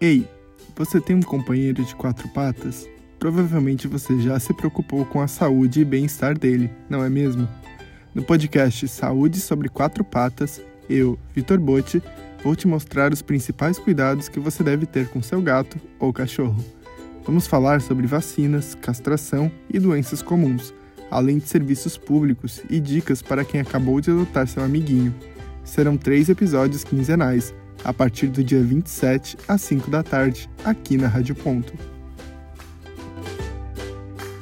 Ei, você tem um companheiro de quatro patas? Provavelmente você já se preocupou com a saúde e bem-estar dele, não é mesmo? No podcast Saúde sobre Quatro Patas, eu, Vitor Botti, vou te mostrar os principais cuidados que você deve ter com seu gato ou cachorro. Vamos falar sobre vacinas, castração e doenças comuns, além de serviços públicos e dicas para quem acabou de adotar seu amiguinho. Serão três episódios quinzenais, a partir do dia 27 às 5 da tarde, aqui na Rádio Ponto.